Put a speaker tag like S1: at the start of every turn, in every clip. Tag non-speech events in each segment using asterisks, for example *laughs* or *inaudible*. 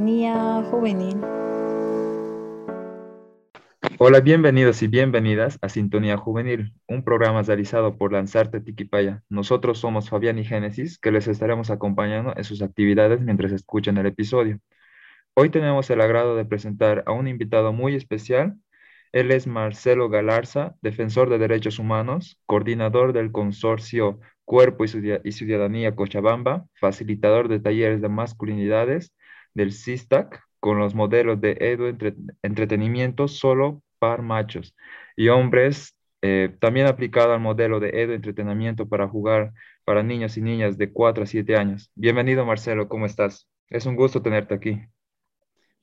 S1: Sintonía Juvenil.
S2: Hola, bienvenidos y bienvenidas a Sintonía Juvenil, un programa realizado por Lanzarte Tiquipaya. Nosotros somos Fabián y Génesis, que les estaremos acompañando en sus actividades mientras escuchan el episodio. Hoy tenemos el agrado de presentar a un invitado muy especial. Él es Marcelo Galarza, defensor de derechos humanos, coordinador del consorcio Cuerpo y Ciudadanía Cochabamba, facilitador de talleres de masculinidades del CISTAC con los modelos de edu entretenimiento solo par machos y hombres, eh, también aplicado al modelo de Edo Entretenimiento para jugar para niños y niñas de 4 a 7 años. Bienvenido Marcelo, ¿cómo estás? Es un gusto tenerte aquí.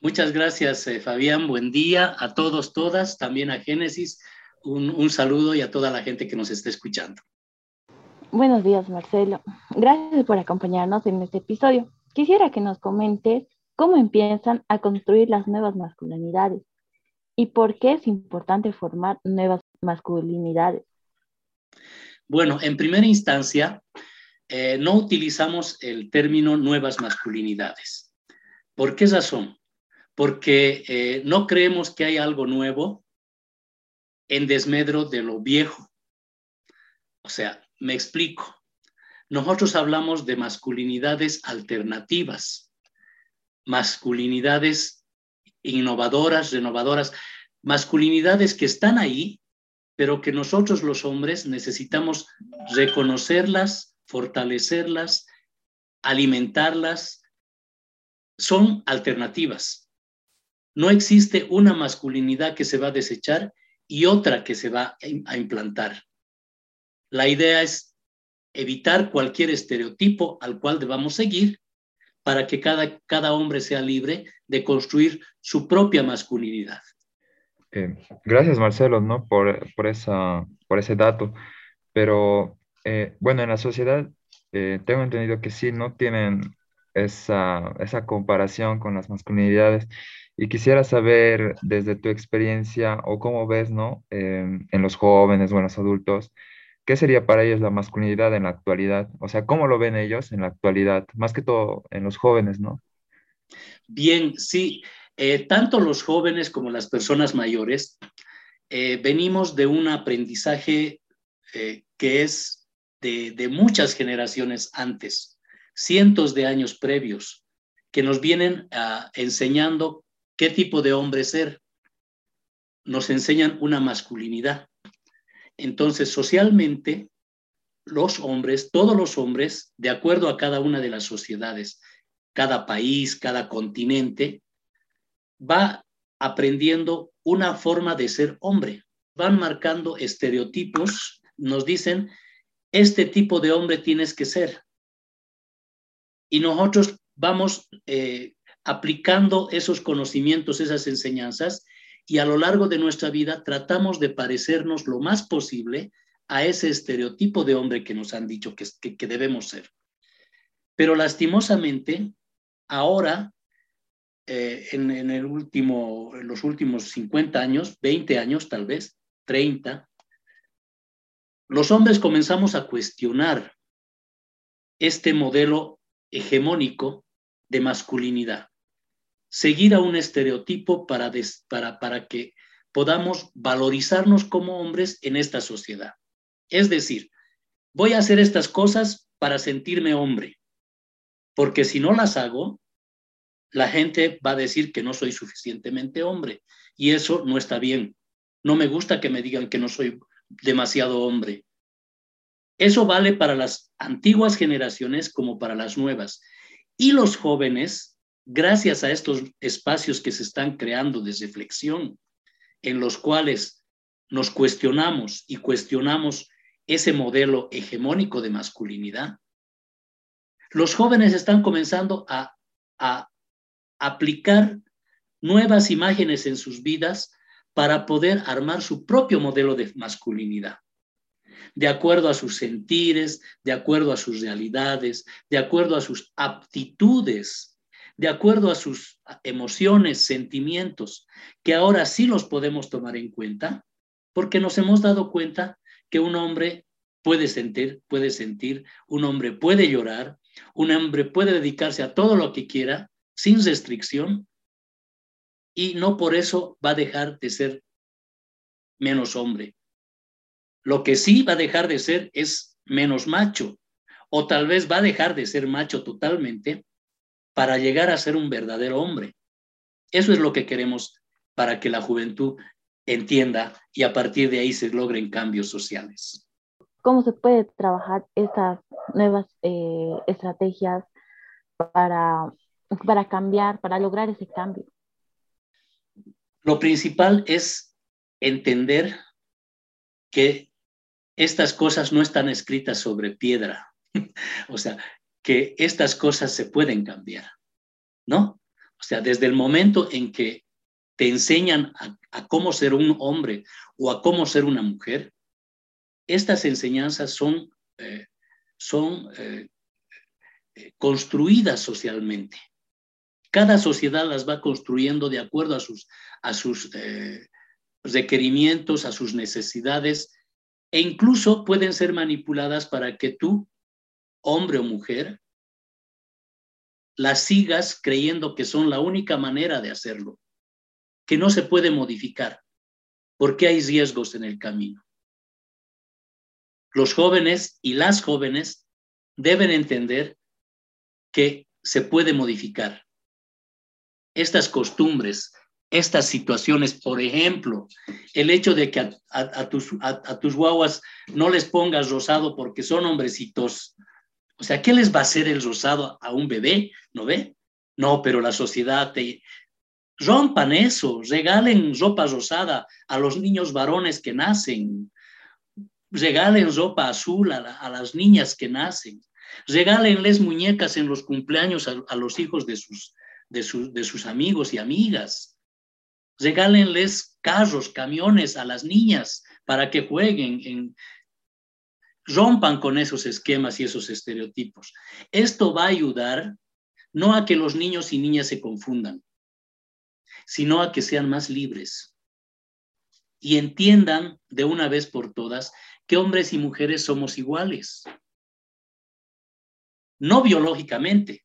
S3: Muchas gracias eh, Fabián, buen día a todos, todas, también a Génesis, un, un saludo y a toda la gente que nos está escuchando.
S1: Buenos días Marcelo, gracias por acompañarnos en este episodio. Quisiera que nos comentes cómo empiezan a construir las nuevas masculinidades ¿Y por qué es importante formar nuevas masculinidades?
S3: Bueno, en primera instancia, eh, no utilizamos el término nuevas masculinidades. ¿Por qué razón? Porque eh, no creemos que hay algo nuevo en desmedro de lo viejo. O sea, me explico. Nosotros hablamos de masculinidades alternativas, masculinidades innovadoras, renovadoras, masculinidades que están ahí, pero que nosotros los hombres necesitamos reconocerlas, fortalecerlas, alimentarlas. Son alternativas. No existe una masculinidad que se va a desechar y otra que se va a implantar. La idea es evitar cualquier estereotipo al cual debamos seguir para que cada, cada hombre sea libre de construir su propia masculinidad.
S2: Eh, gracias, Marcelo, ¿no? por, por, esa, por ese dato. Pero, eh, bueno, en la sociedad eh, tengo entendido que sí, no tienen esa, esa comparación con las masculinidades. Y quisiera saber desde tu experiencia o cómo ves, ¿no? en los jóvenes o en los adultos, ¿Qué sería para ellos la masculinidad en la actualidad? O sea, ¿cómo lo ven ellos en la actualidad? Más que todo en los jóvenes, ¿no?
S3: Bien, sí. Eh, tanto los jóvenes como las personas mayores eh, venimos de un aprendizaje eh, que es de, muchas generaciones antes, cientos de años previos, que nos vienen uh, enseñando qué tipo de hombre ser. Nos enseñan una masculinidad. Entonces, socialmente, los hombres, todos los hombres, de acuerdo a cada una de las sociedades, cada país, cada continente, va aprendiendo una forma de ser hombre. Van marcando estereotipos, nos dicen, este tipo de hombre tienes que ser. Y nosotros vamos eh, aplicando esos conocimientos, esas enseñanzas, y a lo largo de nuestra vida tratamos de parecernos lo más posible a ese estereotipo de hombre que nos han dicho que, debemos ser. Pero lastimosamente, ahora, eh, en los últimos 50 años, 20 años tal vez, 30, los hombres comenzamos a cuestionar este modelo hegemónico de masculinidad seguir a un estereotipo para, para, para que podamos valorizarnos como hombres en esta sociedad. Es decir, voy a hacer estas cosas para sentirme hombre, porque si no las hago, la gente va a decir que no soy suficientemente hombre y eso no está bien. No me gusta que me digan que no soy demasiado hombre. Eso vale para las antiguas generaciones como para las nuevas. Y los jóvenes gracias a estos espacios que se están creando de reflexión, en los cuales nos cuestionamos y cuestionamos ese modelo hegemónico de masculinidad, los jóvenes están comenzando a, aplicar nuevas imágenes en sus vidas para poder armar su propio modelo de masculinidad, de acuerdo a sus sentires, de acuerdo a sus realidades, de acuerdo a sus aptitudes de acuerdo a sus emociones, sentimientos, que ahora sí los podemos tomar en cuenta, porque nos hemos dado cuenta que un hombre puede sentir, puede sentir, un hombre puede llorar, un hombre puede dedicarse a todo lo que quiera, sin restricción, y no por eso va a dejar de ser menos hombre. Lo que sí va a dejar de ser es menos macho, o tal vez va a dejar de ser macho totalmente para llegar a ser un verdadero hombre. Eso es lo que queremos para que la juventud entienda y a partir de ahí se logren cambios sociales.
S1: ¿Cómo se puede trabajar estas nuevas eh, estrategias para, para cambiar, para lograr ese cambio?
S3: Lo principal es entender que estas cosas no están escritas sobre piedra, *laughs* o sea, que estas cosas se pueden cambiar, ¿no? O sea, desde el momento en que te enseñan a, cómo ser un hombre o a cómo ser una mujer, estas enseñanzas son, eh, son eh, eh, construidas socialmente. Cada sociedad las va construyendo de acuerdo a sus, a sus requerimientos, a sus necesidades, e incluso pueden ser manipuladas para que tú, hombre o mujer, las sigas creyendo que son la única manera de hacerlo, que no se puede modificar, porque hay riesgos en el camino. Los jóvenes y las jóvenes deben entender que se puede modificar. Estas costumbres, estas situaciones, por ejemplo, el hecho de que a, tus, a, tus guaguas no les pongas rosado porque son hombrecitos. O sea, ¿qué les va a hacer el rosado a un bebé? ¿No ve? No, pero la sociedad. Rompan eso, regalen ropa rosada a los niños varones que nacen, regalen ropa azul a, las niñas que nacen, regálenles muñecas en los cumpleaños a, los hijos de sus, de, de sus amigos y amigas regálenles carros, camiones a las niñas para que jueguen, en, rompan con esos esquemas y esos estereotipos. Esto va a ayudar no a que los niños y niñas se confundan, sino a que sean más libres y entiendan de una vez por todas que hombres y mujeres somos iguales. No biológicamente,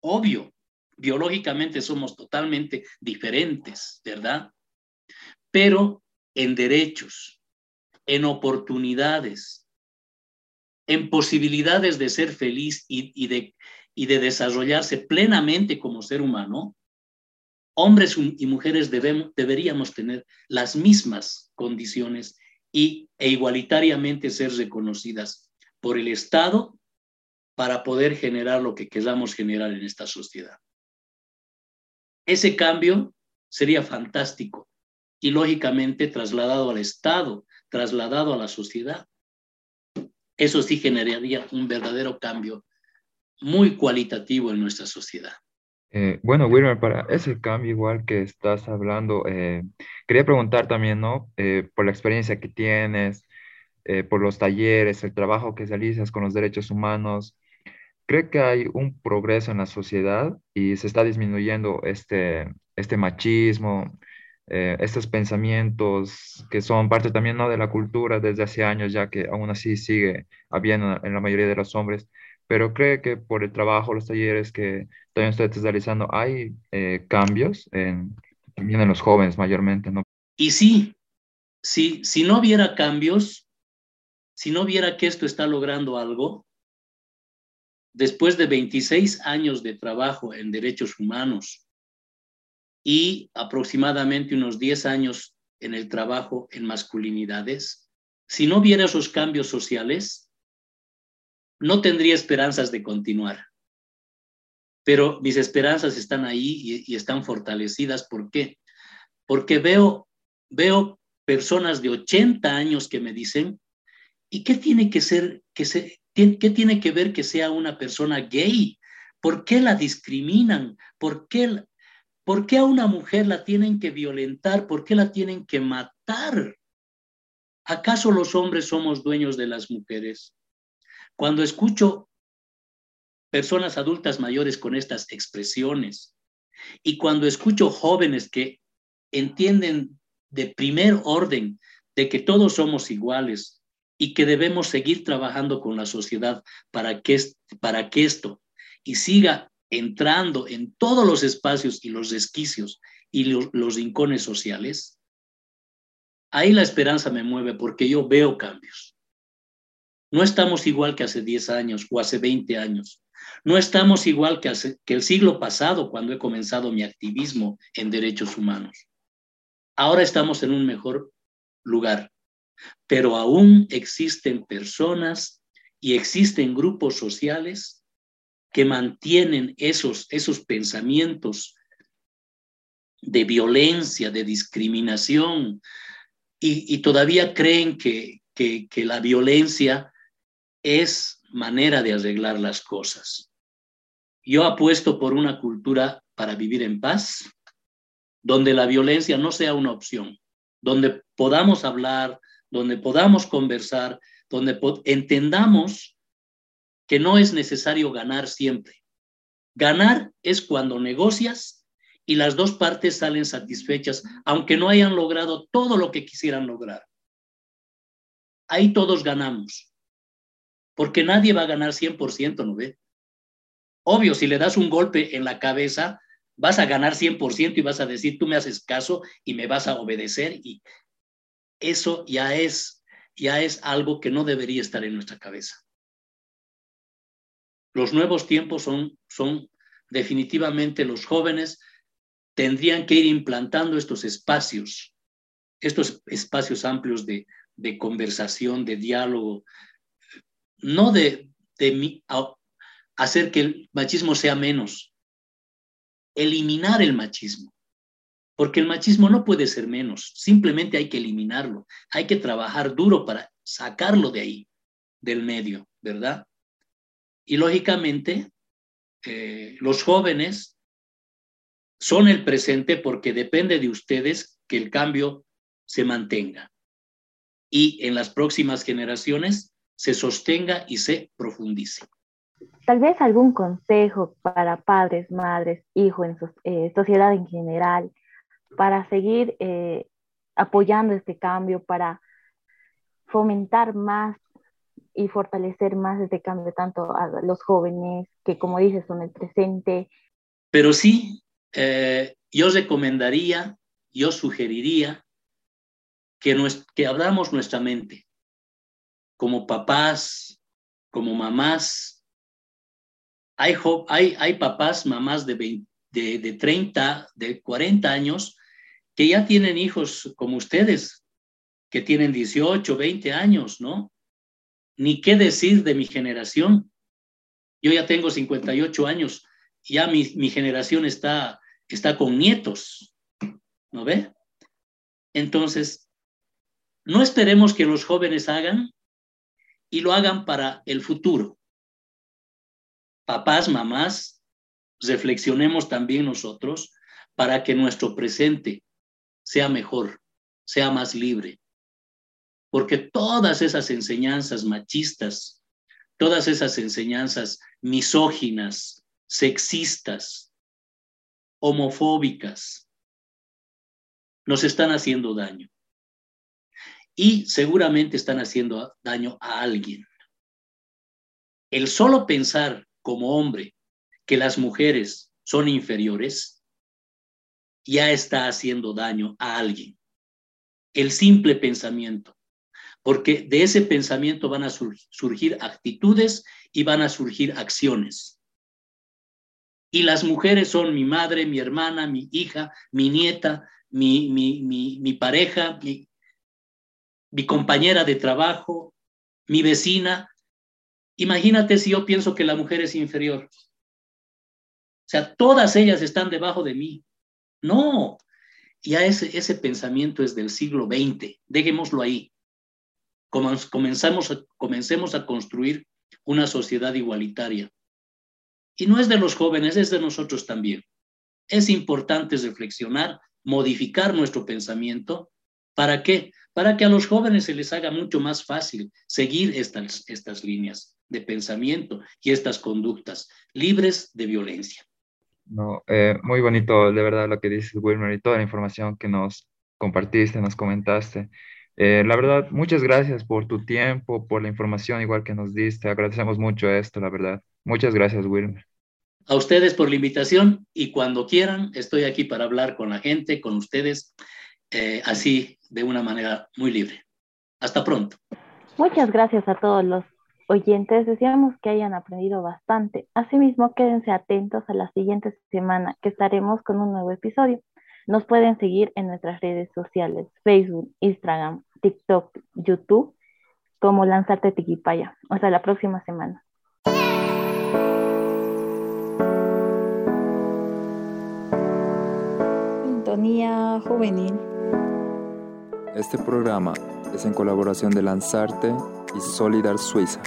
S3: obvio, biológicamente somos totalmente diferentes, ¿verdad? Pero en derechos, en oportunidades, en posibilidades de ser feliz y, de, desarrollarse plenamente como ser humano, hombres y mujeres deberíamos tener las mismas condiciones y, e igualitariamente ser reconocidas por el Estado para poder generar lo que queramos generar en esta sociedad. Ese cambio sería fantástico y lógicamente trasladado al Estado, trasladado a la sociedad. Eso sí generaría un verdadero cambio muy cualitativo en nuestra sociedad.
S2: Eh, bueno, Wilmer, para ese cambio igual que estás hablando, eh, quería preguntar también, ¿no? Eh, por la experiencia que tienes, por los talleres, el trabajo que realizas con los derechos humanos, ¿Cree que hay un progreso en la sociedad y se está disminuyendo este, este machismo, eh, estos pensamientos que son parte también ¿no? de la cultura desde hace años, ya que aún así sigue habiendo en la mayoría de los hombres? Pero cree que por el trabajo, los talleres que también ustedes realizando, hay eh, cambios en, también en los jóvenes mayormente, ¿no?
S3: Y sí, sí, si no hubiera cambios, si no viera que esto está logrando algo, después de 26 años de trabajo en derechos humanos y aproximadamente unos 10 años en el trabajo en masculinidades, si no hubiera esos cambios sociales, no tendría esperanzas de continuar. Pero mis esperanzas están ahí y, están fortalecidas. ¿Por qué? Porque veo, veo personas de 80 años que me dicen, ¿y qué tiene que ser, que se, ¿Qué tiene que ver que sea una persona gay? ¿Por qué la discriminan? ¿Por qué, ¿Por qué a una mujer la tienen que violentar? ¿Por qué la tienen que matar? ¿Acaso los hombres somos dueños de las mujeres? Cuando escucho personas adultas mayores con estas expresiones y cuando escucho jóvenes que entienden de primer orden de que todos somos iguales, y que debemos seguir trabajando con la sociedad para que, para que esto y siga entrando en todos los espacios y los resquicios y los, los rincones sociales, ahí la esperanza me mueve porque yo veo cambios. No estamos igual que hace 10 años o hace 20 años. No estamos igual que, hace, que el siglo pasado cuando he comenzado mi activismo en derechos humanos. Ahora estamos en un mejor lugar, pero aún existen personas y existen grupos sociales que mantienen esos, esos pensamientos de violencia, de discriminación, y, todavía creen que, que, la violencia es manera de arreglar las cosas. Yo apuesto por una cultura para vivir en paz, donde la violencia no sea una opción, donde podamos hablar, donde podamos conversar, donde entendamos que no es necesario ganar siempre. Ganar es cuando negocias y las dos partes salen satisfechas, aunque no hayan logrado todo lo que quisieran lograr. Ahí todos ganamos porque nadie va a ganar 100%, ¿no ve? Obvio, si le das un golpe en la cabeza, vas a ganar 100% y vas a decir, tú me haces caso y me vas a obedecer y eso ya es, ya es algo que no debería estar en nuestra cabeza. Los nuevos tiempos son, son definitivamente los jóvenes tendrían que ir implantando estos espacios, estos espacios amplios de, de conversación, de diálogo, no de, de hacer que el machismo sea menos, eliminar el machismo, porque el machismo no puede ser menos, simplemente hay que eliminarlo, hay que trabajar duro para sacarlo de ahí, del medio, ¿verdad? Y lógicamente, eh, los jóvenes son el presente porque depende de ustedes que el cambio se mantenga. Y en las próximas generaciones se sostenga y se profundice.
S1: Tal vez algún consejo para padres, madres, hijos, en eh, sociedad en general, para seguir eh, apoyando este cambio, para fomentar más y fortalecer más este cambio tanto a los jóvenes que, como dices, son el presente.
S3: Pero sí, eh, yo recomendaría, yo sugeriría que, que abramos nuestra mente, como papás, como mamás. Hay, hay, hay papás, mamás de, de, de 30, de 40 años que ya tienen hijos como ustedes, que tienen 18, 20 años, ¿no? Ni qué decir de mi generación. Yo ya tengo 58 años, ya mi, mi generación está, está con nietos, ¿no ve? Entonces, no esperemos que los jóvenes hagan y lo hagan para el futuro. Papás, mamás, reflexionemos también nosotros para que nuestro presente sea mejor, sea más libre. Porque todas esas enseñanzas machistas, todas esas enseñanzas misóginas, sexistas, homofóbicas, nos están haciendo daño y seguramente están haciendo daño a alguien. El solo pensar como hombre que las mujeres son inferiores ya está haciendo daño a alguien. El simple pensamiento, porque de ese pensamiento van a surgir actitudes y van a surgir acciones. Y las mujeres son mi madre, mi hermana, mi hija, mi nieta, mi, mi, mi, mi pareja, mi, mi compañera de trabajo, mi vecina. Imagínate si yo pienso que la mujer es inferior. O sea, todas ellas están debajo de mí. No, ya ese, ese pensamiento es del siglo XX. Dejémoslo ahí. Comenzamos a, comencemos a construir una sociedad igualitaria. Y no es de los jóvenes, es de nosotros también. Es importante reflexionar, modificar nuestro pensamiento. ¿Para qué? para que a los jóvenes se les haga mucho más fácil seguir estas, estas líneas de pensamiento y estas conductas libres de violencia.
S2: No, eh, muy bonito, de verdad, lo que dices, Wilmer, y toda la información que nos compartiste, nos comentaste. Eh, la verdad, muchas gracias por tu tiempo, por la información igual que nos diste. Agradecemos mucho esto, la verdad. Muchas gracias, Wilmer.
S3: a ustedes por la invitación y cuando quieran estoy aquí para hablar con la gente, con ustedes, eh, así de una manera muy libre. Hasta pronto.
S1: Muchas gracias a todos los oyentes. Deseamos que hayan aprendido bastante. Asimismo, quédense atentos a la siguiente semana que estaremos con un nuevo episodio. Nos pueden seguir en nuestras redes sociales, Facebook, Instagram, TikTok, YouTube, como Lanzarte Tiquipaya. Hasta la próxima semana.
S4: Sintonía Juvenil.
S2: Este programa es en colaboración de Lanzarte y Solidar Suiza.